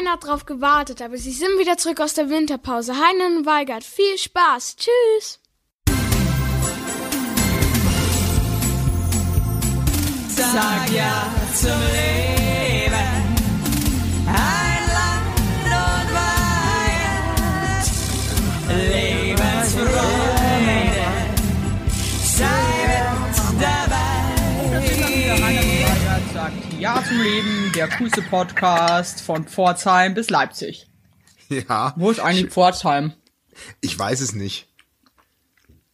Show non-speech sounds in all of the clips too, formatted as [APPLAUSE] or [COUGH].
Keiner hat drauf gewartet, aber sie sind wieder zurück aus der Winterpause. Heinen und Weigert, viel Spaß. Tschüss. Sag ja zum Leben. Ja zum Leben, der coolste Podcast von Pforzheim bis Leipzig. Ja, Wo ist eigentlich Pforzheim? ich weiß es nicht.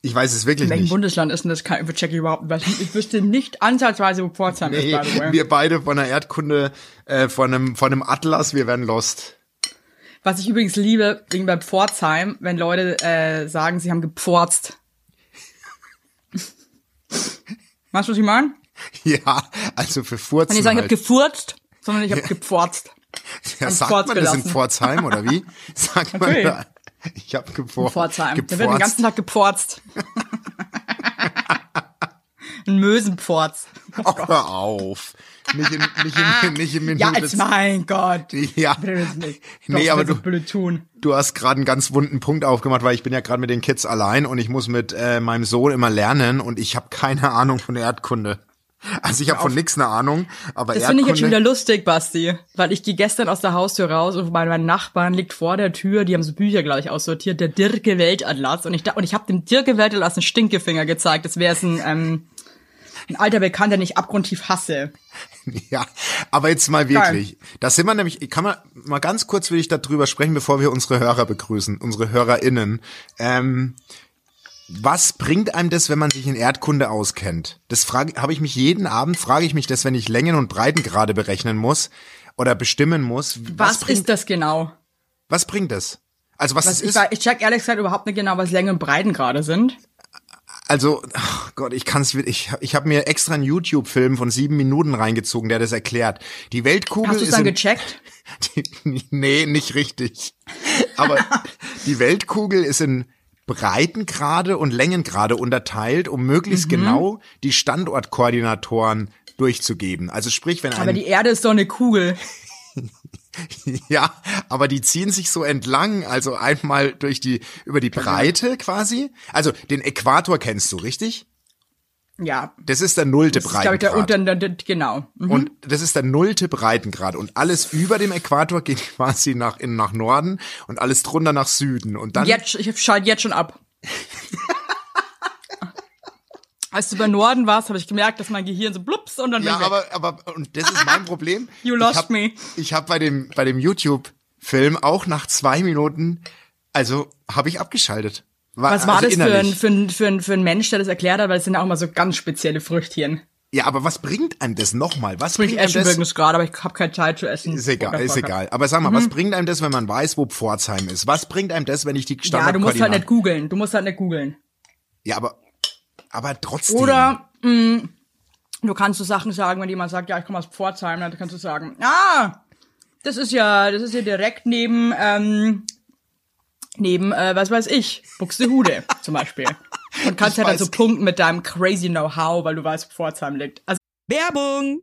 Ich weiß es wirklich In welchem nicht. Bundesland ist denn das? Kein, check ich überhaupt nicht. Ich wüsste nicht ansatzweise, wo Pforzheim Nee, ist, by the way. wir beide von der Erdkunde, äh, von einem, von einem Atlas, wir werden lost. Was ich übrigens liebe, wegen bei Pforzheim, wenn Leute äh, sagen, sie haben gepforzt. [LAUGHS] Weißt du, was ich meine? [LAUGHS] Ja, also für Furzen die sagen, ich hab halt. gefurzt, sondern ich hab gepforzt. Ja, sagt Pforz man das in gelassen. Pforzheim oder wie? [LAUGHS] Sagt man Natürlich. da, ich hab gepfor Pforzheim. Da wird den gepforzt. ganzen Tag gepforzt. [LAUGHS] Ein Mösenpforz. Oh, hör auf. Nicht in, nicht in, nicht in Minute. Ja, als mein Gott. Ja. Nicht. Nee, Doch, aber du, du hast gerade einen ganz wunden Punkt aufgemacht, weil ich bin ja gerade mit den Kids allein und ich muss mit äh, meinem Sohn immer lernen und ich habe keine Ahnung von Erdkunde. Also ich habe von nix eine Ahnung, aber Das finde ich jetzt schon wieder lustig, Basti. Weil ich gehe gestern aus der Haustür raus und mein, mein Nachbarn liegt vor der Tür, die haben so Bücher, glaube ich, aussortiert, der Dirke Weltatlas. Und ich, da- und ich habe dem Dirke Weltatlas einen Stinkefinger gezeigt. Das wäre ein, ähm, ein alter Bekannter, den ich abgrundtief hasse. [LAUGHS] Ja, aber jetzt mal wirklich. Da sind wir nämlich, ich kann mal, mal ganz kurz will ich darüber sprechen, bevor wir unsere Hörer begrüßen, unsere HörerInnen. Ähm, was bringt einem das, wenn man sich in Erdkunde auskennt? Das frage, habe ich mich jeden Abend, frage ich mich das, wenn ich Längen und Breitengrade berechnen muss oder bestimmen muss. Was, bringt, ist das genau? Was bringt das? Also was, Was ich, ist? weiß- ich check ehrlich gesagt überhaupt nicht genau, was Länge und Breiten gerade sind. Also, ach Gott, ich kann's ich ich habe mir extra einen YouTube-Film von sieben Minuten reingezogen, der das erklärt. Die Weltkugel Hast du es dann gecheckt? [LAUGHS] Die, nee, nicht richtig. Aber [LAUGHS] die Weltkugel ist in Breitengrade und Längengrade unterteilt, um Mhm. möglichst genau die Standortkoordinatoren durchzugeben. Also sprich, wenn Aber die Erde ist doch eine Kugel. [LAUGHS] ja, aber die ziehen sich so entlang, also einmal durch die über die Breite quasi. Also den Äquator kennst du, richtig? Ja. Das ist der nullte Das ist, ich, der Breitengrad. unter, der, der, genau. Mhm. Und das ist der nullte Breitengrad. Und alles über dem Äquator geht [LAUGHS] quasi nach, in, nach Norden und alles drunter nach Süden. Und dann, Jetzt, ich schalte jetzt schon ab. [LAUGHS] Als du bei Norden warst, habe ich gemerkt, dass mein Gehirn so blups und dann ja, aber, aber, und das ist mein Problem. [LAUGHS] You lost ich hab, me. Ich habe bei dem, bei dem YouTube-Film auch nach zwei Minuten, also habe ich abgeschaltet. Was war also das für ein, für, ein, für, ein, für ein Mensch, der das erklärt hat? Weil es sind ja auch mal so ganz spezielle Früchtchen. Ja, aber was bringt einem das nochmal? Was Ich bringt einem esse das? übrigens gerade, aber ich habe keine Zeit zu essen. Ist egal, ist egal. Aber sag mal, was bringt einem das, wenn man weiß, wo Pforzheim ist? Was bringt einem das, wenn ich die Ja, du musst halt nicht googeln. Du musst halt nicht googeln. Ja, aber, aber trotzdem. Oder mh, du kannst so Sachen sagen, wenn jemand sagt, ja, ich komme aus Pforzheim, dann kannst du sagen, ah, das ist ja, das ist ja direkt neben, ähm, neben, äh, was weiß ich, Buxtehude [LAUGHS] zum Beispiel. Und kannst Ich halt dann so punkten mit deinem crazy Know-how, weil du weißt, wo Pforzheim liegt. Also Werbung!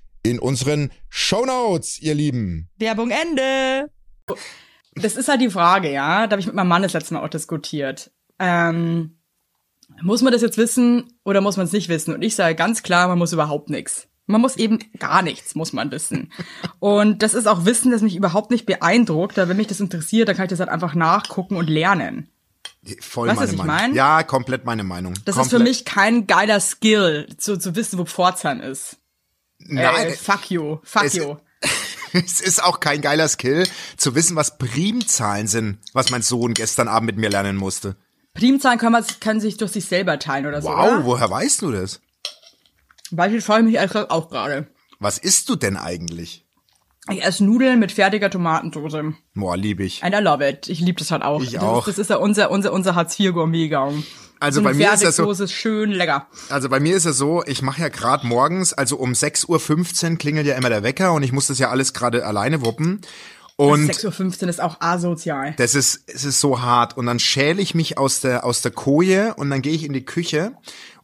in unseren Shownotes, ihr Lieben. Werbung Ende. Das ist halt die Frage, ja. Da habe ich mit meinem Mann das letzte Mal auch diskutiert. Ähm, muss man das jetzt wissen oder muss man es nicht wissen? Und ich sage ganz klar, man muss überhaupt nichts. Man muss eben gar nichts, muss man wissen. [LAUGHS] Und das ist auch Wissen, das mich überhaupt nicht beeindruckt. Da wenn mich das interessiert, dann kann ich das halt einfach nachgucken und lernen. Voll Weißt du, meine was ich Meinung. mein? Ja, komplett meine Meinung. Das komplett. ist für mich kein geiler Skill, zu, zu wissen, wo Pforzheim ist. Nein, Äh, fuck you, fuck es- you. [LAUGHS] es ist auch kein geiler Skill, zu wissen, was Primzahlen sind, was mein Sohn gestern Abend mit mir lernen musste. Primzahlen kann man können sich durch sich selber teilen oder so. Wow, Oder? woher weißt du das? Freue ich mich ehrlich gesagt auch gerade. Was isst du denn eigentlich? Ich esse Nudeln mit fertiger Tomatensauce. Boah, lieb ich. And I love it. Ich liebe das halt auch. Ich das auch. Ist, das ist ja unser, unser, unser Hartz-IV-Gourmet-Gang. Also so bei mir ist das so- schön lecker. Also bei mir ist es so, ich mache ja gerade morgens, also um 6.15 Uhr klingelt ja immer der Wecker und ich muss das ja alles gerade alleine wuppen. Und 6.15 Uhr ist auch asozial. Das ist, es ist so hart. Und dann schäle ich mich aus der, aus der Koje und dann gehe ich in die Küche.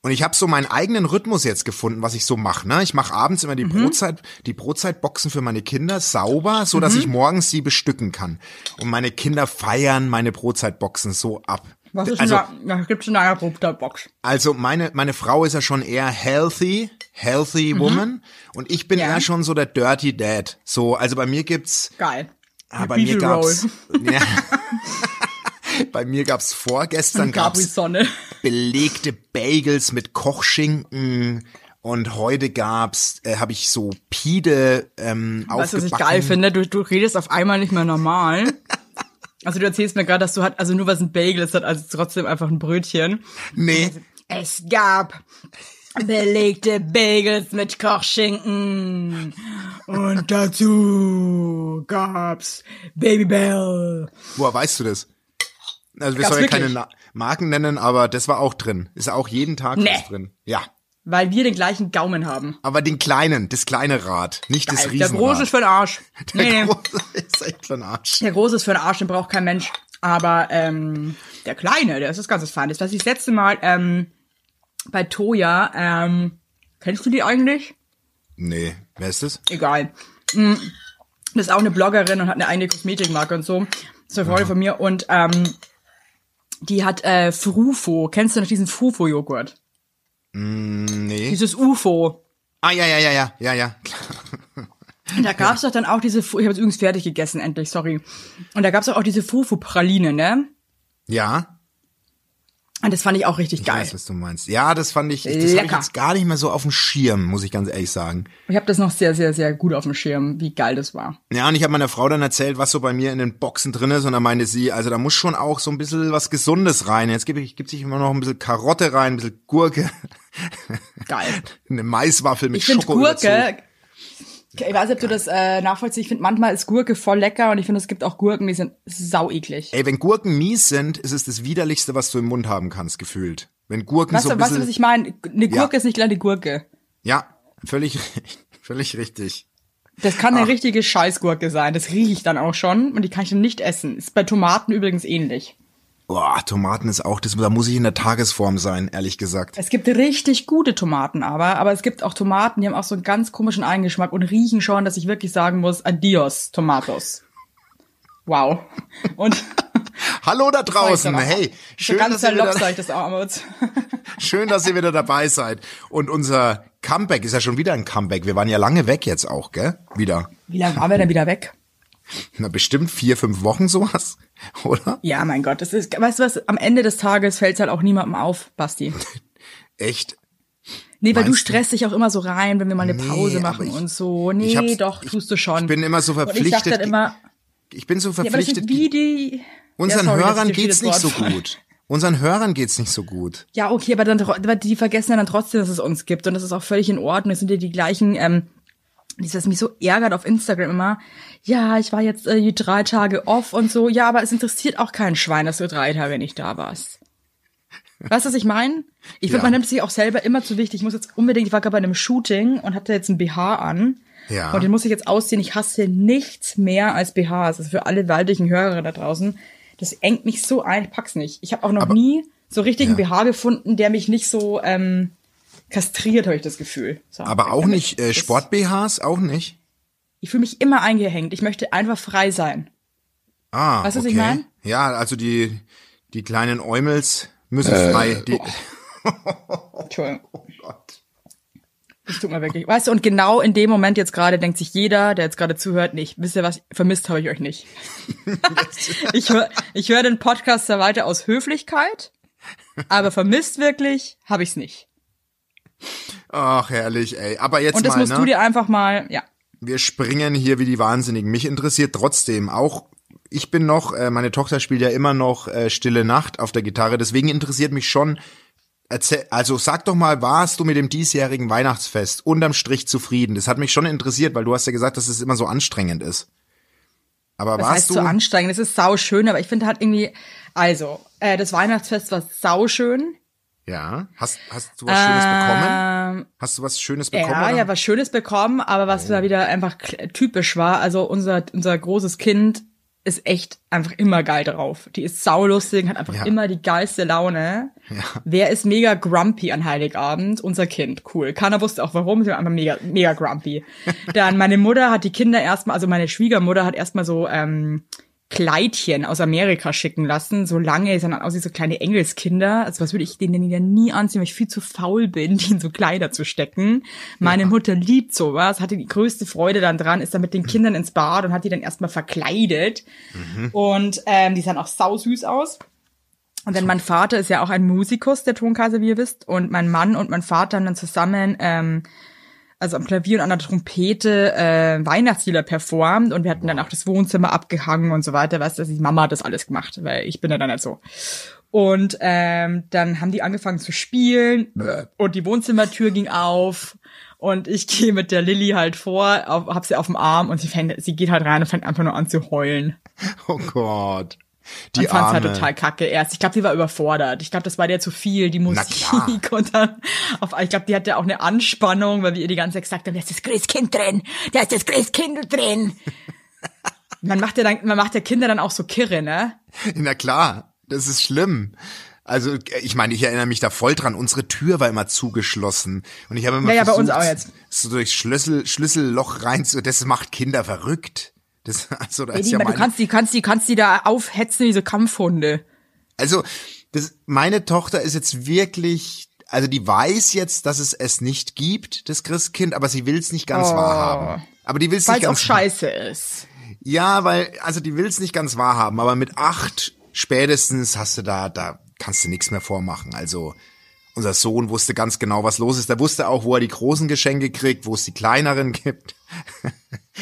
Und ich habe so meinen eigenen Rhythmus jetzt gefunden, was ich so mache. Ne? Ich mache abends immer die Brotzeit, die Brotzeitboxen für meine Kinder sauber, so dass ich morgens sie bestücken kann. Und meine Kinder feiern meine Brotzeitboxen so ab. Was ist also, denn da? Gibt's in deiner Brotbox? also meine, meine Frau ist ja schon eher healthy, healthy woman. Und ich bin Mhm. Ja. eher schon so der Dirty Dad. So, also bei mir gibt's Geil. Ah, bei mir gab's, ja, [LAUGHS] bei mir gab's vorgestern gab's Capri-Sonne. belegte Bagels mit Kochschinken und heute gab's, äh, habe ich so Pide ähm, Weißt du, was ich aufgebacken. geil finde? Du, du redest auf einmal nicht mehr normal. Also du erzählst mir gerade, dass du halt, also nur was ein Bagel ist, hat also trotzdem einfach ein Brötchen. Nee, Es gab belegte Bagels mit Kochschinken. Und dazu gab's Babybell. woher weißt du das? Also wir Gab's sollen ja keine? Na Marken nennen, aber das war auch drin. Ist auch jeden Tag Nee. was drin. Ja. Weil wir den gleichen Gaumen haben. Aber den kleinen, das kleine Rad, nicht das Der Riesenrad. große ist für den Arsch. [LAUGHS] Der Nee, große ist echt für den Arsch. Der große ist für den Arsch, den braucht kein Mensch. Aber ähm, der kleine, der ist das ganz fein. Das was ich das letzte Mal ähm, bei Toya, ähm, kennst du die eigentlich? Nee, wer ist das? Egal. Mm, Das ist auch eine Bloggerin und hat eine eigene Kosmetikmarke und so. Das ist eine Freundin von mir und ähm, die hat äh, Frufo. Kennst du noch diesen Frufo-Joghurt? Nee. Dieses UFO. Ah, ja, ja, ja, ja, ja, ja. Und [LAUGHS] da gab's doch dann auch diese, ich habe jetzt übrigens fertig gegessen, endlich, sorry. Und da gab's doch auch diese Fufu-Praline, ne? Ja, Und das fand ich auch richtig Ich geil. weiß, was du meinst. Ja, das fand ich, das habe ich jetzt gar nicht mehr so auf dem Schirm, muss ich ganz ehrlich sagen. Ich habe das noch sehr, sehr, sehr gut auf dem Schirm, wie geil das war. Ja, und ich habe meiner Frau dann erzählt, was so bei mir in den Boxen drin ist, und dann meinte sie, also da muss schon auch so ein bisschen was Gesundes rein. Jetzt gibt, gibt sich immer noch ein bisschen Karotte rein, ein bisschen Gurke, Geil. [LAUGHS] eine Maiswaffel mit Ich Schoko dazu. Ich weiß nicht, ob du das äh, nachvollziehst, ich finde manchmal ist Gurke voll lecker und ich finde, es gibt auch Gurken, die sind sau eklig. Ey, wenn Gurken mies sind, ist es das widerlichste, was du im Mund haben kannst, gefühlt. Wenn Gurken Weißt so du, ein weißt du, bisschen, was ich meine? Eine Ja. Gurke ist nicht gleich eine Gurke. ja, völlig, [LAUGHS] völlig richtig. Das kann eine richtige Scheißgurke sein. Das rieche ich dann auch schon und die kann ich dann nicht essen. Ist bei Tomaten übrigens ähnlich. Boah, Tomaten ist auch, das, da muss ich in der Tagesform sein, ehrlich gesagt. Es gibt richtig gute Tomaten aber, aber es gibt auch Tomaten, die haben auch so einen ganz komischen Eigengeschmack und riechen schon, dass ich wirklich sagen muss, adios, Tomatos. Wow. Und [LAUGHS] Hallo da draußen, hey, schön, dass ihr wieder, das. [LAUGHS] [LAUGHS] Schön, dass ihr wieder dabei seid. Und unser Comeback ist ja schon wieder ein Comeback. Wir waren ja lange weg jetzt auch, gell? Wieder. Wie lange waren wir denn wieder weg? Na, bestimmt vier, fünf Wochen sowas, [LAUGHS] oder? Ja, mein Gott, das ist, weißt du was, am Ende des Tages fällt's halt auch niemandem auf, Basti. [LAUGHS] Echt? Nee, weil du Meinst du? stresst dich auch immer so rein, wenn wir mal eine Nee, Pause machen ich- und so. Nee, doch, ich- tust du schon. ich bin immer so Und ich verpflichtet, dann immer, Ich bin so ja, verpflichtet. sind wie die... Unseren Ja, sorry, Hörern geht's nicht so gut. Unseren Hörern geht's nicht so gut. Ja, okay, aber dann aber die vergessen ja dann trotzdem, dass es uns gibt und das ist auch völlig in Ordnung. Es sind ja die gleichen, ähm, was mich so ärgert auf Instagram immer. Ja, ich war jetzt äh, die drei Tage off und so. Ja, aber es interessiert auch kein Schwein, dass du drei Tage nicht da warst. Weißt du, was ich meine? Ich finde, Ja. man nimmt sich auch selber immer zu wichtig. Ich muss jetzt unbedingt, ich war gerade bei einem Shooting und hatte jetzt ein BH an. Ja. Und den muss ich jetzt ausziehen. Ich hasse nichts mehr als BHs. Das ist für alle weiblichen Hörer da draußen. das engt mich so ein, ich pack's nicht. Ich habe auch noch nie so richtigen Ja. BH gefunden, der mich nicht so ähm, kastriert, habe ich das Gefühl. So. Aber auch nicht äh, Sport-BHs, auch nicht? Ich fühle mich immer eingehängt. Ich möchte einfach frei sein. Ah, Weißt du, was okay. ich mein? Ja, also die, die kleinen Eumels müssen Äh, frei. Die, [LAUGHS] Entschuldigung. oh Gott. Das tut mir wirklich. Weißt du, und genau in dem Moment jetzt gerade denkt sich jeder, der jetzt gerade zuhört, nicht, wisst ihr was, vermisst habe ich euch nicht. [LAUGHS] ich höre ich hör den Podcast da weiter aus Höflichkeit, aber vermisst wirklich habe ich's nicht. Ach, herrlich, ey. Aber jetzt Und das mal, musst ne? du dir einfach mal, ja. wir springen hier wie die Wahnsinnigen. Mich interessiert trotzdem auch, ich bin noch, äh, meine Tochter spielt ja immer noch äh, Stille Nacht auf der Gitarre, deswegen interessiert mich schon, erzähl, also sag doch mal, warst du mit dem diesjährigen Weihnachtsfest unterm Strich zufrieden? Das hat mich schon interessiert, weil du hast ja gesagt, dass es immer so anstrengend ist. Aber Das warst heißt du? so anstrengend, es ist sauschön, aber ich finde halt irgendwie, also, äh, das Weihnachtsfest war sauschön. Ja, hast, hast du was Schönes bekommen? Ähm, Hast du was Schönes bekommen? Ja, oder? ja, was Schönes bekommen, aber was da wieder einfach typisch war, also unser, unser großes Kind ist echt einfach immer geil drauf. Die ist saulustig, hat einfach Ja. immer die geilste Laune. Ja. Wer ist mega grumpy an Heiligabend? Unser Kind, cool. Keiner wusste auch warum, sie war einfach mega, mega grumpy. [LAUGHS] Dann meine Mutter hat die Kinder erstmal, also meine Schwiegermutter hat erstmal so ähm, Kleidchen aus Amerika schicken lassen, so lange, dann aus wie so kleine Engelskinder. Also was würde ich denen ja nie anziehen, weil ich viel zu faul bin, die in so Kleider zu stecken. Meine Mutter liebt sowas, hatte die größte Freude dann dran, ist dann mit den Kindern ins Bad und hat die dann erstmal verkleidet. Und ähm, die sahen auch sausüß aus. Und dann mein Vater ist ja auch ein Musikus, der Tonkaiser, wie ihr wisst. Und mein Mann und mein Vater haben dann zusammen ähm, also am Klavier und an der Trompete äh, Weihnachtslieder performt und wir hatten dann auch das Wohnzimmer abgehangen und so weiter, weißt du, die Mama hat das alles gemacht, weil ich bin ja dann halt so. Und ähm, dann haben die angefangen zu spielen und die Wohnzimmertür ging auf und ich [LAUGHS] gehe mit der Lilly halt vor, auf, hab sie auf dem Arm und sie fängt, sie geht halt rein und fängt einfach nur an zu heulen. Oh Gott. Die Die fand's Arme. halt total kacke erst. Ich glaube, die war überfordert. Ich glaube, das war der zu viel, die. Musik. [LAUGHS] Und dann, auf, ich glaube, die hatte auch eine Anspannung, weil wir ihr die ganze Zeit gesagt haben, da ist das Christkind drin, da ist das Christkind drin. [LAUGHS] man macht ja dann, man macht ja Kinder dann auch so kirre, ne? Na klar, das ist schlimm. Also ich meine, ich erinnere mich da voll dran. Unsere Tür war immer zugeschlossen und ich habe immer Ja, ja, bei versucht, uns auch jetzt. so durchs Schlüssel, Schlüsselloch rein zu. Das macht Kinder verrückt. Das, [LAUGHS] also, das ist ja du meine, kannst die, kannst die, kannst die da aufhetzen wie so Kampfhunde. also das, meine Tochter ist jetzt wirklich, also die weiß jetzt, dass es es nicht gibt, das Christkind, aber sie will es nicht ganz wahrhaben. Aber die will es Weil nicht es auch ganz scheiße ist. Ja, weil, also die will es nicht ganz wahrhaben, aber mit acht spätestens hast du da, da kannst du nichts mehr vormachen. Also unser Sohn wusste ganz genau, was los ist. Der wusste auch, wo er die großen Geschenke kriegt, wo es die kleineren [LAUGHS] gibt.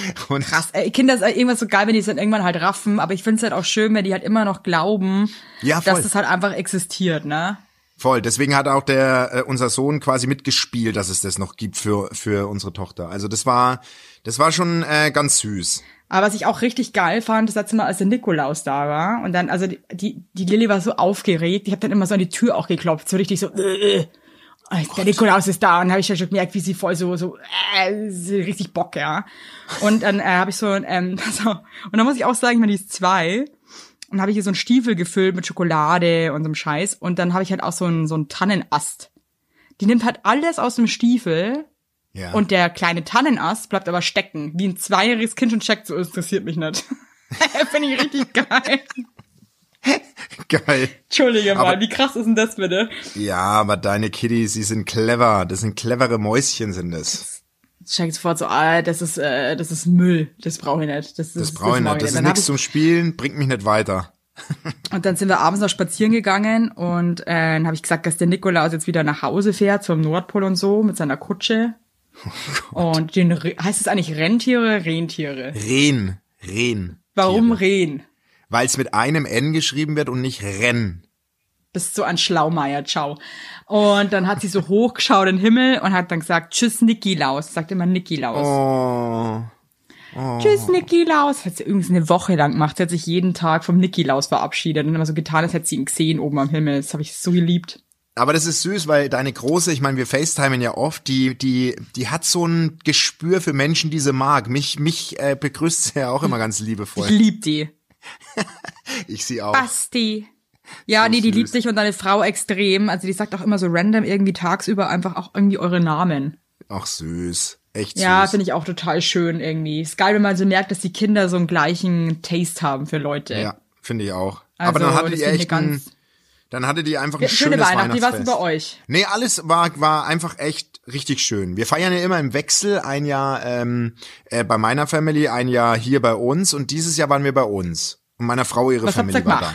[LAUGHS] Und Krass, ey, Kinder ist halt irgendwas so geil, wenn die es dann irgendwann halt raffen, aber ich find's halt auch schön, wenn die halt immer noch glauben, Ja, dass das halt einfach existiert, ne? voll. Deswegen hat auch der äh, unser Sohn quasi mitgespielt, dass es das noch gibt für für unsere Tochter. Also das war das war schon äh, ganz süß. Aber was ich auch richtig geil fand, das letzte Mal, als der Nikolaus da war und dann, also die, die, die Lilly war so aufgeregt, ich habe dann immer so an die Tür auch geklopft, so richtig so, äh, äh. Und der Nikolaus ist da und habe ich ja schon gemerkt, wie sie voll so, so, äh, sie richtig Bock, ja. Und dann äh, habe ich so, ähm, [LAUGHS] so, und dann muss ich auch sagen, ich meine, die ist zwei, und habe ich hier so einen Stiefel gefüllt mit Schokolade und so einem Scheiß und dann habe ich halt auch so einen, so einen Tannenast. Die nimmt halt alles aus dem Stiefel Ja. und der kleine Tannenast bleibt aber stecken. Wie ein zweijähriges Kind schon checkt, so interessiert mich nicht. [LAUGHS] Finde ich richtig geil. [LAUGHS] geil. Entschuldige mal, Aber- wie krass ist denn das bitte? Ja, aber deine Kiddies, sie sind clever. Das sind clevere Mäuschen, sind es. Checkt sofort so, ah, das ist, äh, das ist Müll. Das brauche ich nicht. Das, Das brauche ich nicht. Das ist nichts zum Spielen, bringt mich nicht weiter. [LAUGHS] und dann sind wir abends noch spazieren gegangen und äh, dann habe ich gesagt, dass der Nikolaus jetzt wieder nach Hause fährt zum Nordpol und so mit seiner Kutsche. Oh und den heißt es eigentlich Rentiere, Rentiere. Rehn, Rehn. Warum. Rehen? Weil es mit einem N geschrieben wird und nicht Renn. bist so ein Schlaumeier, ciao. Und dann hat sie so [LAUGHS] hochgeschaut in den Himmel und hat dann gesagt, tschüss Nikolaus, sagt immer Nikolaus. Oh. Tschüss Nikolaus. Hat sie übrigens eine Woche lang gemacht. Sie hat sich jeden Tag vom Nikolaus verabschiedet und immer so getan, als hätte sie ihn gesehen oben am Himmel. Das habe ich so geliebt. Aber das ist süß, weil deine große, ich meine, wir FaceTimen ja oft, die, die, die hat so ein Gespür für Menschen, die sie mag. Mich, mich äh, begrüßt sie ja auch immer ganz Ich liebevoll. lieb die. [LAUGHS] Ich sie auch. Basti. Ja, So nee, die süß. liebt dich und deine Frau extrem. Also die sagt auch immer so random irgendwie tagsüber einfach auch irgendwie eure Namen. Ach süß. Echt Ja, süß. finde ich auch total schön irgendwie. Ist geil, wenn man so merkt, dass die Kinder so einen gleichen Taste haben für Leute. Ja, finde ich auch. Also, Aber dann hatte die ich echt ein, ganz- dann hatte die einfach ein schöne schönes Weihnachten. Wie war's Weihnachtsfest. bei euch? Nee, alles war, war einfach echt richtig schön. Wir feiern ja immer im Wechsel, ein Jahr ähm, äh, bei meiner Family, ein Jahr hier bei uns und dieses Jahr waren wir bei uns. Und meiner Frau ihre Was habt Family ihr war da.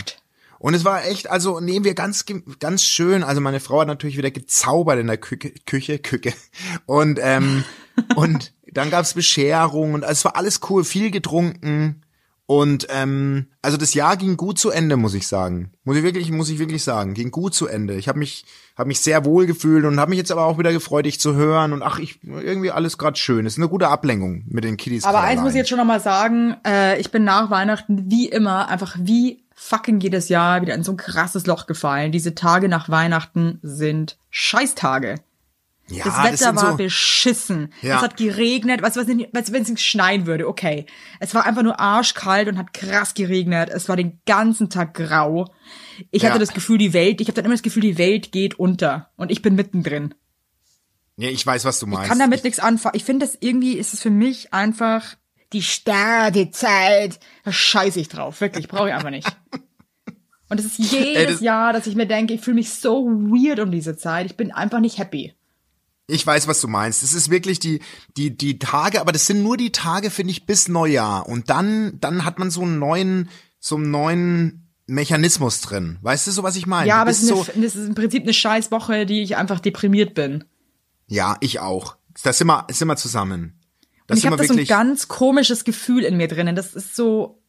Und es war echt, also nehmen wir ganz, ganz schön. Also meine Frau hat natürlich wieder gezaubert in der Küche, Küche, Küche. Und ähm, [LAUGHS] und dann gab's Bescherung und es war alles cool, viel getrunken. Und ähm, also das Jahr ging gut zu Ende, muss ich sagen. Muss ich wirklich, muss ich wirklich sagen, ging gut zu Ende. Ich habe mich, habe mich sehr wohl gefühlt und habe mich jetzt aber auch wieder gefreut, dich zu hören. Und ach, ich irgendwie alles gerade schön. Es ist eine gute Ablenkung mit den Kiddies. Aber eins muss ich jetzt schon nochmal sagen, äh, ich bin nach Weihnachten wie immer einfach wie fucking jedes Jahr wieder in so ein krasses Loch gefallen. Diese Tage nach Weihnachten sind Scheißtage. Ja, das das Wetter sind war so, beschissen. Ja. Es hat geregnet, weißt du, was, wenn es schneien würde, okay. Es war einfach nur arschkalt und hat krass geregnet. Es war den ganzen Tag grau. Ich Ja. hatte das Gefühl, die Welt, ich habe dann immer das Gefühl, die Welt geht unter und ich bin mittendrin. ja, ich weiß, was du meinst. Ich kann damit nichts anfangen. Ich finde das irgendwie ist es für mich einfach die Startezeit. Da scheiße ich drauf, wirklich, brauche ich einfach nicht. Und es ist jedes [LAUGHS] Ey, das- Jahr, dass ich mir denke, ich fühle mich so weird um diese Zeit. Ich bin einfach nicht happy. Ich weiß, was du meinst. Es ist wirklich die, die, die Tage, aber das sind nur die Tage, finde ich, bis Neujahr. Und dann, dann hat man so einen neuen, so einen neuen Mechanismus drin. Weißt du so, was ich meine? Ja, aber es ist, so, eine, das ist im Prinzip eine scheiß Woche, die ich einfach deprimiert bin. ja, ich auch. Da sind wir, sind wir zusammen. Da Und ich habe da so ein ganz komisches Gefühl in mir drinnen. Das ist so,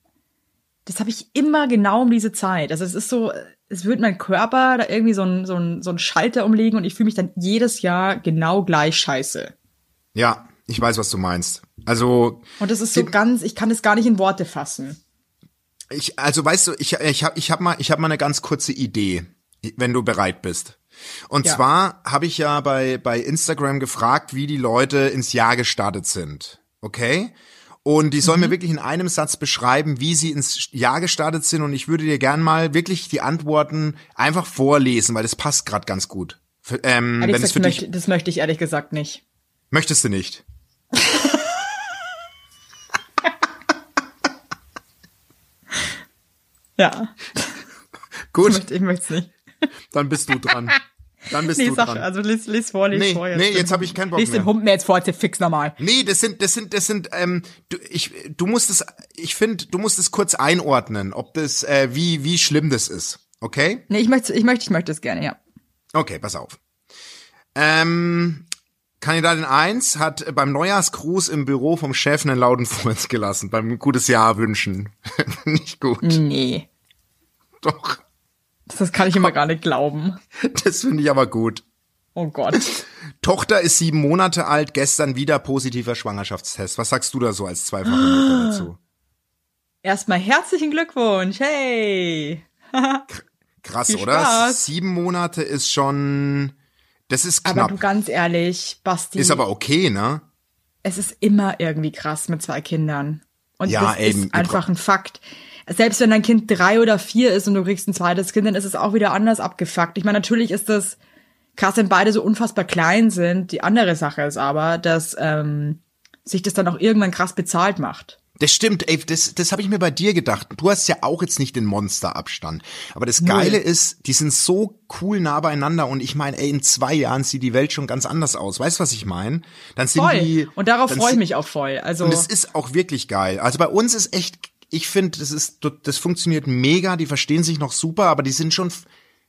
das habe ich immer genau um diese Zeit. Also es ist so, es wird mein Körper da irgendwie so ein, so ein, so ein Schalter umlegen und ich fühle mich dann jedes Jahr genau gleich scheiße. ja, ich weiß, was du meinst. Also, Und das ist so ganz, ich kann das gar nicht in Worte fassen. ich, also weißt du, ich, ich habe, ich habe mal, ich habe mal eine ganz kurze Idee, wenn du bereit bist. Und Ja. zwar habe ich ja bei bei Instagram gefragt, wie die Leute ins Jahr gestartet sind. Okay? Und die sollen Mhm. mir wirklich in einem Satz beschreiben, wie sie ins Jahr gestartet sind. Und ich würde dir gern mal wirklich die Antworten einfach vorlesen, weil das passt gerade ganz gut. Für, ähm, wenn es für dich möchte, das möchte ich ehrlich gesagt nicht. möchtest du nicht. [LAUGHS] Ja, Gut, ich möchte es nicht. dann bist du dran. [LAUGHS] Dann bist Nee, du sag, dran. also lies, lies vor, lies Nee, vor. nee, jetzt hab ich keinen Bock Lies mehr. den Hump mir jetzt vor, jetzt fix nochmal. Nee, das sind, das sind, das sind, ähm, du, ich, du musst es, ich finde, du musst es kurz einordnen, ob das, äh, wie, wie schlimm das ist. Okay? Nee, ich möchte, ich möchte, ich möchte es gerne, ja. Okay, pass auf. Ähm, Kandidatin 1 hat beim Neujahrsgruß im Büro vom Chef einen lauten Furz gelassen, beim gutes Jahr wünschen. [LAUGHS] Nicht gut. Nee. Doch, Das kann ich immer gar nicht glauben. das finde ich aber gut. Oh Gott. [LAUGHS] Tochter ist sieben Monate alt, gestern wieder positiver Schwangerschaftstest. Was sagst du da so als zweifache Mutter dazu? Erstmal herzlichen Glückwunsch. Hey. [LAUGHS] Krass, oder? Sieben Monate ist schon, das ist Aber knapp. du ganz ehrlich, Basti, Ist aber okay, ne? es ist immer irgendwie krass mit zwei Kindern. Und Ja, das eben, ist einfach ein Fakt. Selbst wenn dein Kind drei oder vier ist und du kriegst ein zweites Kind, dann ist es auch wieder anders abgefuckt. Ich meine, natürlich ist das krass, wenn beide so unfassbar klein sind. Die andere Sache ist aber, dass ähm, sich das dann auch irgendwann krass bezahlt macht. Das stimmt, ey, das, das habe ich mir bei dir gedacht. Du hast ja auch jetzt nicht den Monsterabstand. Aber das Geile ist, die sind so cool nah beieinander und ich meine, ey, in zwei Jahren sieht die Welt schon ganz anders aus. Weißt du, was ich meine? Dann sind Voll. die. und darauf freue ich mich auch voll. Also Und es ist auch wirklich geil. Also bei uns ist echt, ich finde, das ist, das funktioniert mega, die verstehen sich noch super, aber die sind schon,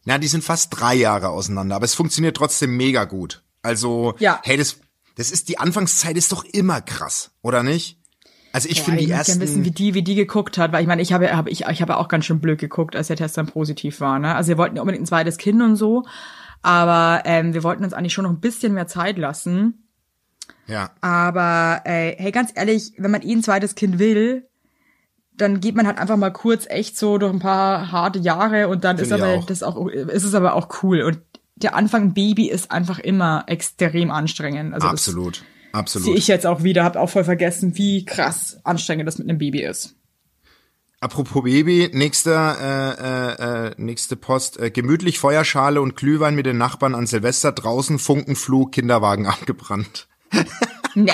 na, die sind fast drei Jahre auseinander, aber es funktioniert trotzdem mega gut. Also, Ja. hey, das, das ist, die Anfangszeit ist doch immer krass, oder nicht? Also ich Boah, finde die ich ersten, gerne wissen, wie die, wie die geguckt hat, weil ich meine, ich habe, habe ich, ich habe auch ganz schön blöd geguckt, als der Test dann positiv war. Ne? Also wir wollten ja unbedingt ein zweites Kind und so, aber ähm, wir wollten uns eigentlich schon noch ein bisschen mehr Zeit lassen. ja, Aber äh, hey, ganz ehrlich, wenn man eh ein zweites Kind will, dann geht man halt einfach mal kurz echt so durch ein paar harte Jahre und dann ist Finde ich aber auch. das auch, ist es aber auch cool. Und der Anfang Baby ist einfach immer extrem anstrengend. Also absolut, absolut. sehe ich jetzt auch wieder, habe auch voll vergessen, wie krass anstrengend das mit einem Baby ist. Apropos Baby, nächster, äh, äh, äh, nächste Post. Äh, gemütlich Feuerschale und Glühwein mit den Nachbarn an Silvester. Draußen Funkenflug, Kinderwagen [LAUGHS] abgebrannt. Nee.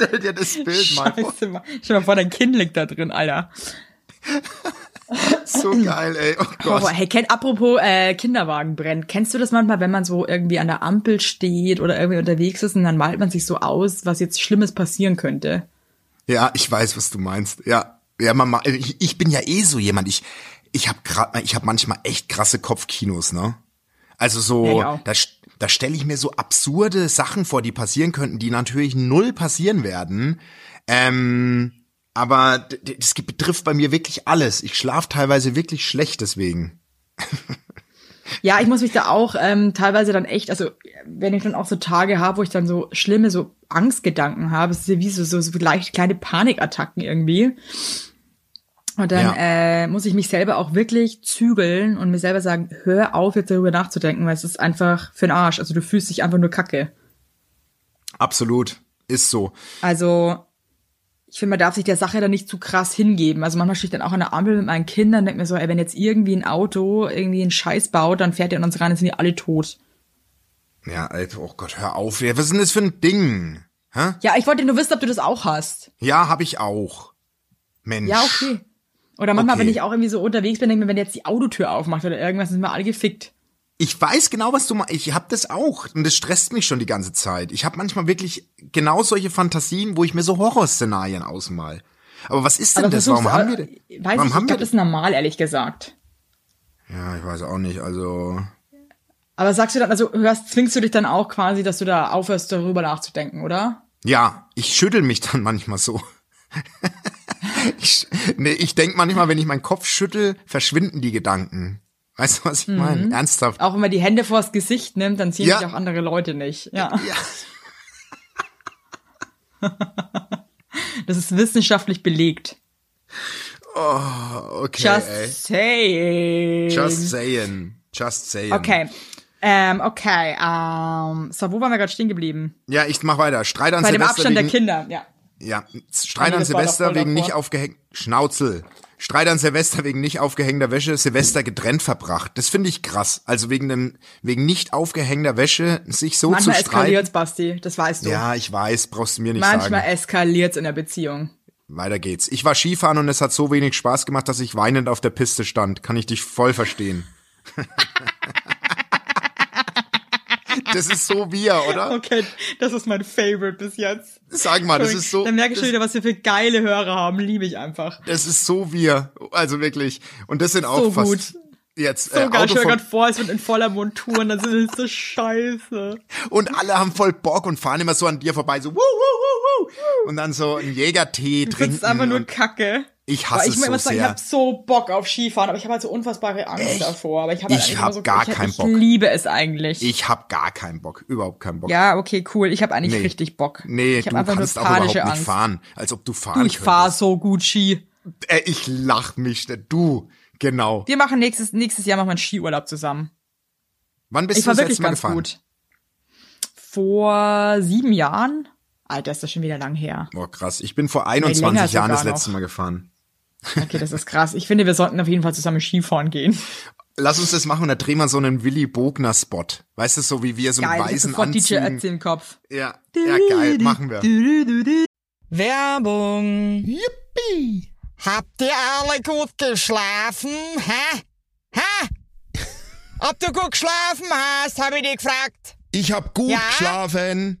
Oh stell dir das Bild mal vor. Scheiße, Mann. Stell dir mal vor, dein Kind liegt da drin, Alter. [LAUGHS] So geil, ey. Oh. Gott. Hey, kenn, apropos äh, Kinderwagen brennt. Kennst du das manchmal, wenn man so irgendwie an der Ampel steht oder irgendwie unterwegs ist und dann malt man sich so aus, was jetzt Schlimmes passieren könnte? Ja, ich weiß, was du meinst. Ja, ja, Mama, ich, ich bin ja eh so jemand. Ich, ich habe ich habe manchmal echt krasse Kopfkinos, ne? Also so, Ja, da, da stelle ich mir so absurde Sachen vor, die passieren könnten, die natürlich null passieren werden. Ähm, aber das betrifft bei mir wirklich alles. Ich schlafe teilweise wirklich schlecht deswegen. [LAUGHS] Ja, ich muss mich da auch ähm, teilweise dann echt, also wenn ich dann auch so Tage habe, wo ich dann so schlimme so Angstgedanken habe, es ist ja wie so, so, so leicht kleine Panikattacken irgendwie. Und dann Ja. äh, muss ich mich selber auch wirklich zügeln und mir selber sagen, hör auf, jetzt darüber nachzudenken, weil es ist einfach für den Arsch. Also du fühlst dich einfach nur kacke. Absolut. Ist so. Also, ich finde, man darf sich der Sache dann nicht zu krass hingeben. Also manchmal stehe ich dann auch an der Ampel mit meinen Kindern und denke mir so, ey, wenn jetzt irgendwie ein Auto irgendwie einen Scheiß baut, dann fährt er in uns rein, dann sind die alle tot. Ja, Alter, oh Gott, hör auf. Was ist denn das für ein Ding? Hä? Ja, ich wollte nur wissen, ob du das auch hast. Ja, habe ich auch. Mensch. Ja, okay. Oder manchmal, Okay. wenn ich auch irgendwie so unterwegs bin, denke ich mir, wenn jetzt die Autotür aufmacht oder irgendwas, sind wir alle gefickt. Ich weiß genau, was du meinst. Ich hab das auch und das stresst mich schon die ganze Zeit. Ich habe manchmal wirklich genau solche Fantasien, wo ich mir so Horrorszenarien ausmal. Aber was ist denn das? Warum haben wir denn? Weiß warum ich, ich haben glaube, wir das ist normal, ehrlich gesagt. Ja, ich weiß auch nicht. Also Aber sagst du dann, also hörst, zwingst du dich dann auch quasi, dass du da aufhörst, darüber nachzudenken, oder? ja, ich schüttel mich dann manchmal so. [LAUGHS] ich, nee, ich denk manchmal, wenn ich meinen Kopf schüttel, verschwinden die Gedanken. Weißt du, was ich meine? Ernsthaft. Auch wenn man die Hände vors Gesicht nimmt, dann sehen Ja. sich auch andere Leute nicht. Ja. Ja. Das ist wissenschaftlich belegt. Okay, Just ey. saying. Just saying. Just saying. Okay. Ähm, okay. Ähm, so, wo waren wir gerade stehen geblieben? Ja, ich mach weiter. Streit an Bei dem Silvester Abstand der wegen, Kinder, ja. Ja, Streit an Silvester wegen nicht aufgehängt. Schnauzel. Streit an Silvester wegen nicht aufgehängter Wäsche, Silvester getrennt verbracht. Das finde ich krass. Also wegen dem, wegen nicht aufgehängter Wäsche sich so Manchmal zu eskaliert's, streiten. Basti, das weißt du. Ja, ich weiß, brauchst du mir nicht Manchmal sagen. eskaliert's in der Beziehung. Weiter geht's. Ich war Skifahren und es hat so wenig Spaß gemacht, dass ich weinend auf der Piste stand. Kann ich dich voll verstehen. [LAUGHS] das ist so wir, oder? [LAUGHS] Okay, das ist mein Favorite bis jetzt. Sag mal, das ist so. Dann merke ich das- schon wieder, was wir für geile Hörer haben. Liebe ich einfach. Das ist so wir. Also wirklich. Und das sind auch So fast gut. jetzt So äh, geil, ich Auto von, gerade vor, es wird in voller Montur und dann sind es so scheiße. und alle haben voll Bock und fahren immer so an dir vorbei, so wuh, wuh, wuh, wuh. und dann so einen Jägertee Das trinken. ist einfach nur Kacke. Ich hasse ich es so sagen, ich habe so Bock auf Skifahren, aber ich habe halt so unfassbare Angst Echt? davor. Aber ich habe Ich halt hab so, gar ich, keinen ich Bock. liebe es eigentlich. ich hab gar keinen Bock, überhaupt keinen Bock. ja, okay, cool. Ich habe eigentlich Nee. richtig Bock. Nee, ich du habe kannst auch überhaupt panische nicht Angst. fahren, als ob du fahren Du, ich fahr könntest. so gut Ski. Äh, ich lach mich, du, genau. Wir machen nächstes nächstes Jahr machen wir einen Skiurlaub zusammen. Wann bist Ich du das letzte Mal ganz gefahren? gut. Vor sieben Jahren. Alter, ist das schon wieder lang her. Boah, krass. Ich bin vor länger 21 Jahren das letzte noch. Mal gefahren. Okay, das ist krass. Ich finde, wir sollten auf jeden Fall zusammen Skifahren gehen. Lass uns das machen, da drehen wir so einen Willy Bogner Spot. Weißt du, so wie wir so einen Geil, ich hab weißen DJ Anzug. Ötzi im Kopf. Ja, ja, geil, machen wir. Werbung. Yippie! Habt ihr alle gut geschlafen? Hä? Hä? [LAUGHS] Ob du gut geschlafen hast, habe ich dich gefragt. Ich hab gut Ja? geschlafen.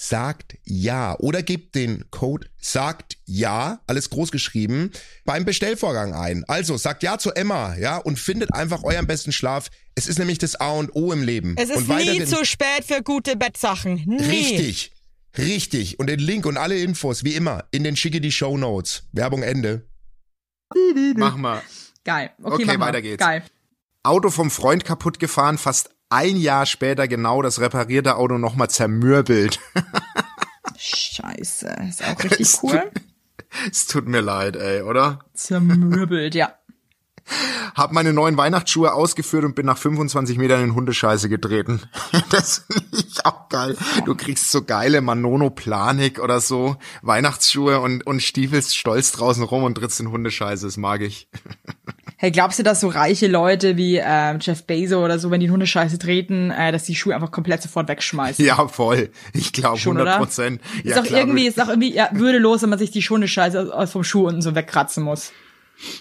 sagt ja oder gebt den Code sagt ja, alles groß geschrieben, beim Bestellvorgang ein. Also sagt ja zu Emma, ja, und findet einfach euren besten Schlaf. Es ist nämlich das A und O im Leben. Es ist und nie zu spät für gute Bettsachen. Nie. Richtig. Richtig. Und den Link und alle Infos, wie immer, in den schicke die Show Notes. Werbung Ende. Mach mal. Geil. Okay, Okay, mach mal. weiter geht's. Geil. Auto vom Freund kaputt gefahren, fast ein Jahr später genau das reparierte Auto nochmal zermürbelt. Scheiße. Ist auch [LAUGHS] richtig cool. [LAUGHS] es tut mir leid, ey, oder? Zermürbelt, ja. [LAUGHS] Hab meine neuen Weihnachtsschuhe ausgeführt und bin nach 25 Metern in Hundescheiße getreten. Das finde ich auch geil. Du kriegst so geile Manono-Planik oder so, Weihnachtsschuhe und, und stiefelst stolz draußen rum und trittst in Hundescheiße. Das mag ich. Hey, glaubst du, dass so reiche Leute wie ähm, Jeff Bezos oder so, wenn die in Hundescheiße treten, äh, dass die Schuhe einfach komplett sofort wegschmeißen? Ja, voll. Ich glaube Schon, 100 oder? Prozent. Ist Ja, doch klar, irgendwie, ist doch irgendwie ja, würdelos, wenn man sich die Hundescheiße aus, aus vom Schuh unten so wegkratzen muss.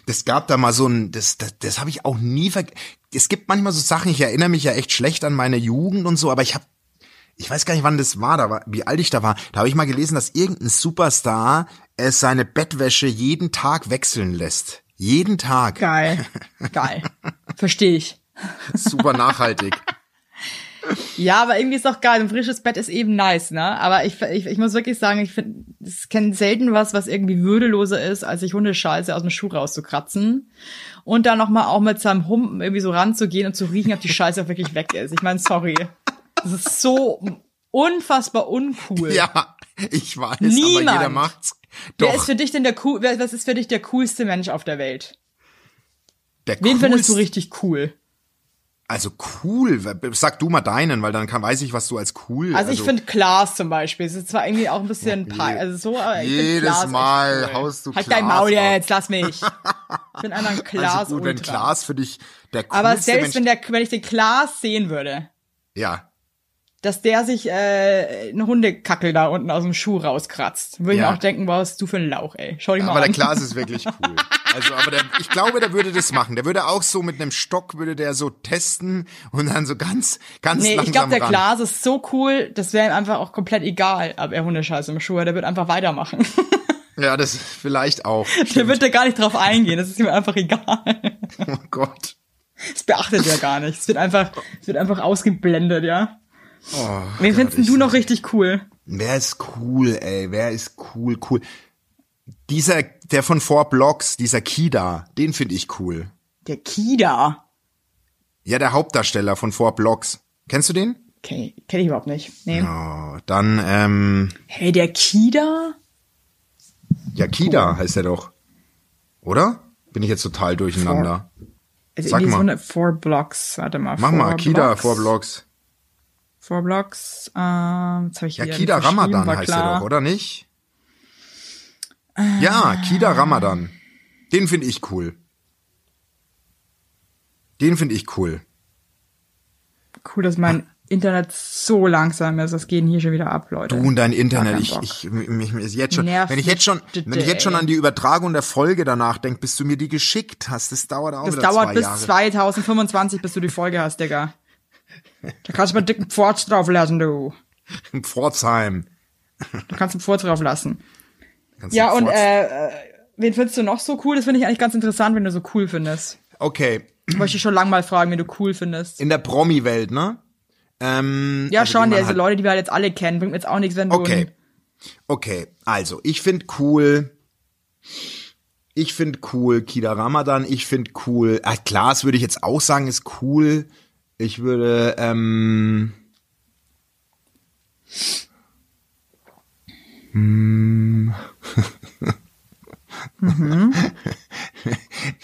Das gab da mal so ein, das, das, das habe ich auch nie ver. Es gibt manchmal so Sachen, ich erinnere mich ja echt schlecht an meine Jugend und so, aber ich habe, ich weiß gar nicht, wann das war, da war, wie alt ich da war. Da habe ich mal gelesen, dass irgendein Superstar es seine Bettwäsche jeden Tag wechseln lässt. Jeden Tag. Geil. Geil. Verstehe ich. Super nachhaltig. [LAUGHS] Ja, aber irgendwie ist doch geil. Ein frisches Bett ist eben nice, ne? Aber ich, ich, ich muss wirklich sagen, ich finde, ich kenne selten was, was irgendwie würdeloser ist, als sich Hundescheiße aus dem Schuh rauszukratzen. Und dann nochmal auch mit seinem Humpen irgendwie so ranzugehen und zu riechen, ob die Scheiße auch wirklich weg ist. Ich meine, sorry. Das ist so unfassbar uncool. ja, ich weiß, aber Niemand. jeder macht's. Wer Doch, ist für dich denn der cool, wer, was ist für dich der coolste Mensch auf der Welt? der Wen findest du coolste- richtig cool? Also cool. Sag du mal deinen, weil dann kann, weiß ich, was du als cool. Also, ich finde Klaas zum Beispiel. Es ist zwar irgendwie auch ein bisschen [LAUGHS] Je- also so, aber ich jedes Klaas Mal cool. haust du Halt Klaas dein Maul jetzt, lass mich. [LAUGHS] Ich bin einfach ein Klaas also gut, wenn Ultra. Klaas für dich der coolste aber selbst Mensch, wenn der, wenn ich den Klaas sehen würde, ja, dass der sich äh, einen Hundekackel da unten aus dem Schuh rauskratzt, würde ich Ja. mir auch denken, was du für ein Lauch, ey. Schau dich mal aber an. der Klaas ist wirklich [LAUGHS] cool. Also, aber der, ich glaube, der würde das machen. Der würde auch so mit einem Stock würde der so testen und dann so ganz, ganz Nee, langsam ich glaube, der ran. Klaas ist so cool, das wäre ihm einfach auch komplett egal, ob er Hundescheiße im Schuh hat. Der wird einfach weitermachen. [LAUGHS] Ja, das vielleicht auch. Der wird da gar nicht drauf eingehen. Das ist ihm einfach egal. Oh Gott. Das beachtet er gar nicht. Es wird einfach, es wird einfach ausgeblendet, ja. Oh, Wen Gott, findest du noch richtig cool? Wer ist cool, ey? Wer ist cool, cool? Dieser, der von Four Blocks, dieser Kida, den finde ich cool. Der Kida. Ja, der Hauptdarsteller von Four Blocks. Kennst du den? Okay, kenne ich überhaupt nicht. Nee. Oh, dann, ähm, Hey, der Kida? ja, Kida heißt er doch. Oder? Bin ich jetzt total durcheinander. Also Sag mal. so eine Four Blocks. Warte mal. Mach Four mal, Kida, Blocks. Four Blocks. Four Blocks. Ähm, jetzt habe ich Ja, Kida Ramadan heißt klar. er doch, oder nicht? Ja, Kida Ramadan. Den finde ich cool. Den finde ich cool. Cool, dass mein Internet so langsam ist. Das geht hier schon wieder ab, Leute. Du und dein Internet, ich, Bock. ich, mich, mich jetzt schon, Nervt wenn ich jetzt schon, mich wenn ich jetzt schon today. an die Übertragung der Folge danach denke, bis du mir die geschickt hast, das dauert auch Das wieder dauert zwei bis Jahre. 2025, bis du die Folge hast, Digga. Da kannst du mal dicken Pforz drauf lassen, du. In Pforzheim. Du kannst einen Pforz drauf lassen. Ja, und äh, äh, wen findest du noch so cool? Das finde ich eigentlich ganz interessant, wenn du so cool findest. Okay, Wollte ich schon lange mal fragen, wen du cool findest. in der Promi-Welt, ne? Ähm, Ja, also schon, halt- Leute, die wir halt jetzt alle kennen, bringt mir jetzt auch nichts, wenn du Okay. ein- Okay, also ich finde cool. Ich finde cool Kida Ramadan. Ich finde cool. Ah, Klaas würde ich jetzt auch sagen, ist cool. Ich würde, ähm, hm.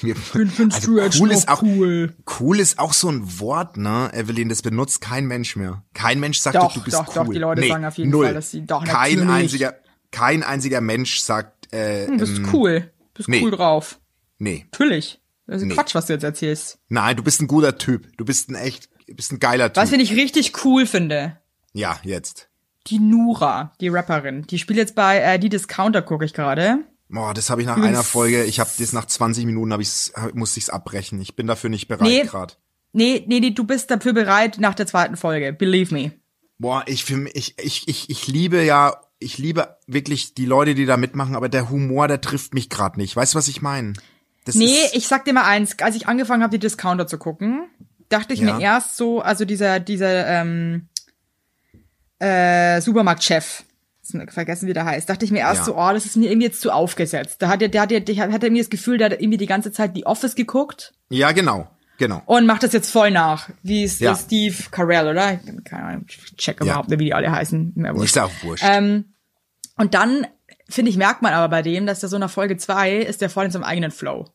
Mir- findest also du cool ist auch cool? cool ist auch so ein Wort, ne? Evelyn, das benutzt kein Mensch mehr. Kein Mensch sagt, Doch, du bist doch, cool. doch, die Leute nee, sagen auf jeden null. Fall, dass sie- doch, kein natürlich. einziger, kein einziger Mensch sagt, äh, Du bist ähm, cool. Bist nee. cool drauf. nee, Natürlich. Das ist Nee. Quatsch, was du jetzt erzählst. nein, du bist ein guter Typ. Du bist ein echt, du bist ein geiler Typ. Was ich richtig cool finde, ja, jetzt. die Nura, die Rapperin, die spielt jetzt bei äh, die Discounter, gucke ich gerade. Boah, das habe ich nach einer Folge, ich habe das nach 20 Minuten hab ich's, musste ich's abbrechen. Ich bin dafür nicht bereit Nee. gerade. Nee, nee, nee, du bist dafür bereit nach der zweiten Folge. Believe me. Boah, ich, für mich- ich, ich, ich, ich liebe ja, ich liebe wirklich die Leute, die da mitmachen, aber der Humor, der trifft mich gerade nicht. Weißt du, was ich meine? Das Nee, ich sag dir mal eins, als ich angefangen habe, die Discounter zu gucken, dachte ich Ja. mir erst so, also dieser, dieser ähm, äh, Supermarktchef, vergessen wie der heißt, dachte ich mir erst Ja. so, oh, das ist mir irgendwie jetzt zu aufgesetzt. Da hat er, der hat, der, der hat irgendwie das Gefühl, der hat irgendwie die ganze Zeit die Office geguckt ja, genau, genau. und macht das jetzt voll nach. Wie ist Ja. Steve Carell, oder? Keine Ahnung, ich check überhaupt nicht, wie die alle heißen. Mehr wurscht. Ist auch wurscht. Ähm, und dann, finde ich, merkt man aber bei dem, dass der so nach Folge zwei ist der voll in seinem eigenen Flow.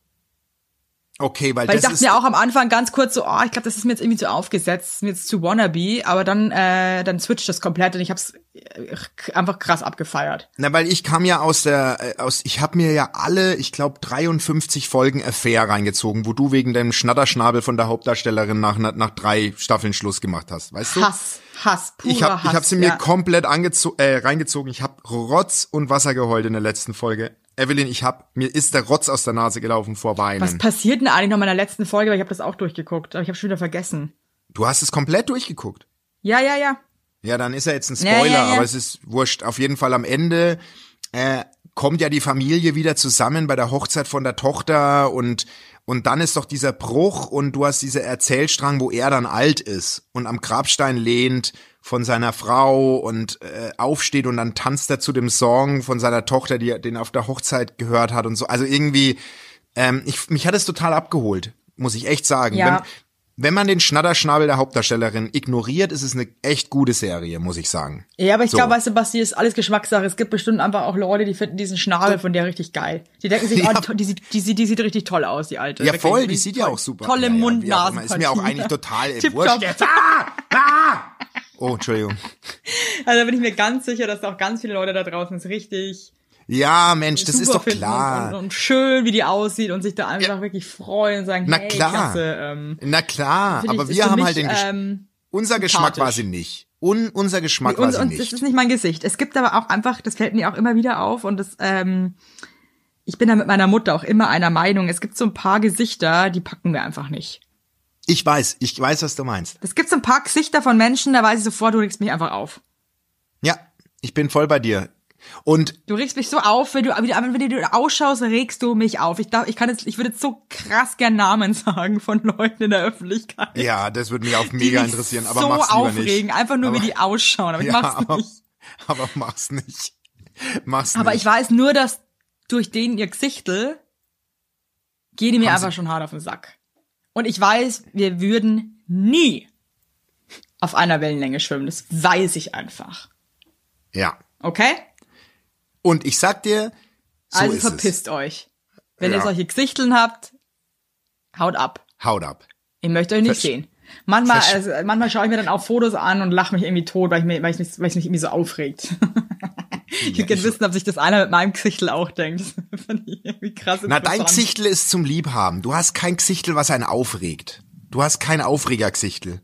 Okay, weil, Weil ich das dachte ist, mir auch am Anfang ganz kurz so, oh, ich glaube, das ist mir jetzt irgendwie zu aufgesetzt, ist mir jetzt zu wannabe, aber dann, äh, dann switcht das komplett und ich hab's äh, einfach krass abgefeiert. na, weil ich kam ja aus der, äh, aus, ich habe mir ja alle, ich glaube 53 Folgen Affair reingezogen, wo du wegen dem Schnatterschnabel von der Hauptdarstellerin nach, nach drei Staffeln Schluss gemacht hast, weißt du? Hass, Hass, purer Ich habe Hass. ich hab sie mir ja. komplett angezo äh, reingezogen. Ich habe Rotz und Wasser geheult in der letzten Folge. Evelyn, ich hab mir ist der Rotz aus der Nase gelaufen vor Was Weinen. passiert denn eigentlich noch in meiner letzten Folge, weil ich habe das auch durchgeguckt, aber ich habe schon wieder vergessen. Du hast es komplett durchgeguckt. Ja, ja, ja. Ja, dann ist ja jetzt ein Ja, Spoiler, ja, ja. aber es ist wurscht. Auf jeden Fall am Ende äh, kommt ja die Familie wieder zusammen bei der Hochzeit von der Tochter und und dann ist doch dieser Bruch und du hast dieser Erzählstrang, wo er dann alt ist und am Grabstein lehnt von seiner Frau und äh, aufsteht und dann tanzt er zu dem Song von seiner Tochter, die er den auf der Hochzeit gehört hat und so. Also irgendwie, ähm, ich, mich hat es total abgeholt, muss ich echt sagen. Ja. Wenn, wenn man den Schnatterschnabel der Hauptdarstellerin ignoriert, ist es eine echt gute Serie, muss ich sagen. Ja, aber ich So. glaube, weißt du, Basti, ist alles Geschmackssache. Es gibt bestimmt einfach auch Leute, die finden diesen Schnabel von der richtig geil. Die denken sich, [LAUGHS] Ja. oh, die, sieht- die, sieht- die sieht richtig toll aus, die alte. Ja, voll, die sieht ja auch super. Tolle ja, ja, mund immer. Ist mir auch eigentlich total Tipptopp. wurscht jetzt. Ah! Ah! Oh, Entschuldigung. [LAUGHS] Also da bin ich mir ganz sicher, dass auch ganz viele Leute da draußen es richtig Ja, Mensch, das ist doch klar. Und, und, schön, wie die aussieht und sich da einfach wirklich freuen und sagen, Na hey, klar. klasse. Ähm, Na klar, aber wir haben mich, halt den Gesch ähm, unser Geschmack war sie nicht. Un unser Geschmack war und, sie und nicht. das ist nicht mein Gesicht. Es gibt aber auch einfach, das fällt mir auch immer wieder auf und das, ähm, ich bin da mit meiner Mutter auch immer einer Meinung. Es gibt so ein paar Gesichter, die packen wir einfach nicht. Ich weiß, ich weiß, was du meinst. Es gibt so ein paar Gesichter von Menschen, da weiß ich sofort, du regst mich einfach auf. Ja, ich bin voll bei dir. Und Du regst mich so auf, wenn du, wenn du, ausschaust, regst du mich auf. Ich darf, ich kann jetzt, ich würde jetzt so krass gern Namen sagen von Leuten in der Öffentlichkeit. ja, das würde mich auch mega interessieren, aber so mach's lieber aufregen, nicht. einfach nur aber, wie die ausschauen, aber ich ja, mach's aber, nicht. aber mach's nicht. Mach's Aber nicht. ich weiß nur, dass durch den ihr Gesichtel gehen die mir Haben einfach sie- schon hart auf den Sack. Und ich weiß, wir würden nie auf einer Wellenlänge schwimmen. Das weiß ich einfach. Ja. Okay? Und ich sag dir, so also verpisst euch. Wenn ihr Ja. solche Gesichteln habt, haut ab. es. Haut ab. Ich möchte euch nicht Versch- sehen. Manchmal, Versch- also, manchmal schaue ich mir dann auch Fotos an und lache mich irgendwie tot, weil ich, mir, weil ich, mich, weil ich mich irgendwie so aufregt. [LAUGHS] ich würde gerne wissen, ob sich das einer mit meinem Gesichtel auch denkt. [LAUGHS] Das finde ich irgendwie krass Na, dein. Gesichtel ist zum Liebhaben. Du hast kein Gesichtel, was einen aufregt. Du hast kein Aufregergesichtel.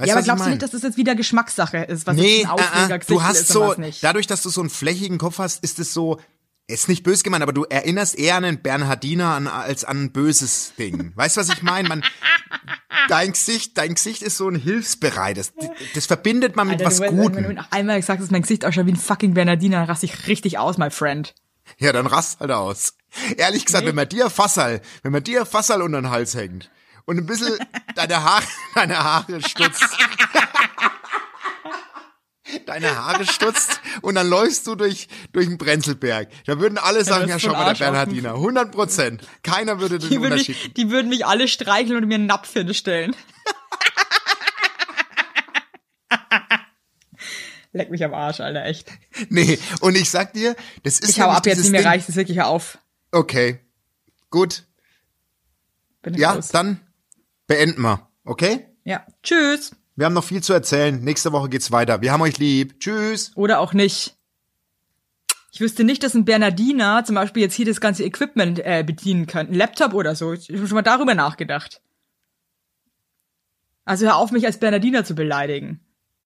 Weißt ja, aber glaubst du nicht, dass das jetzt wieder Geschmackssache ist, was Nee, jetzt ein äh, äh, Aufregergesichtel du hast so, dadurch, dass du so einen flächigen Kopf hast, ist es so, ist nicht böse gemeint, aber du erinnerst eher an einen Bernhardiner an, als an ein böses Ding. Weißt du, was ich meine? Man, dein Gesicht, dein Gesicht ist so ein hilfsbereites. Das, das verbindet man mit Alter, was du, wenn, du Gutem. noch einmal gesagt hast, mein Gesicht ausschaut wie ein fucking Bernardiner, dann raste ich richtig aus, my friend. Ja, dann rast halt aus. Ehrlich gesagt, wenn man dir Fassal, wenn man dir Fassal unter den Hals hängt und ein bisschen [LAUGHS] deine Haare, deine Haare stutzt. [LAUGHS] deine Haare stutzt und dann läufst du durch, durch den Brenzelberg. Da würden alle sagen, ja, ja schau mal, der Bernhardiner, 100 Prozent. Keiner würde den die Unterschied. Würden mich, die würden mich alle streicheln und mir einen Napf hinstellen. [LAUGHS] Leck mich am Arsch, Alter, echt. Nee, und ich sag dir, das ist Ich hau ab jetzt, mir reicht es wirklich auf. Okay, gut. Bin ja, raus. dann beenden wir, okay? Ja. Tschüss. Wir haben noch viel zu erzählen. Nächste Woche geht's weiter. Wir haben euch lieb. Tschüss. Oder auch nicht. Ich wüsste nicht, dass ein Bernardiner zum Beispiel jetzt hier das ganze Equipment äh, bedienen kann. Ein Laptop oder so. Ich habe schon mal darüber nachgedacht. Also hör auf, mich als Bernardiner zu beleidigen.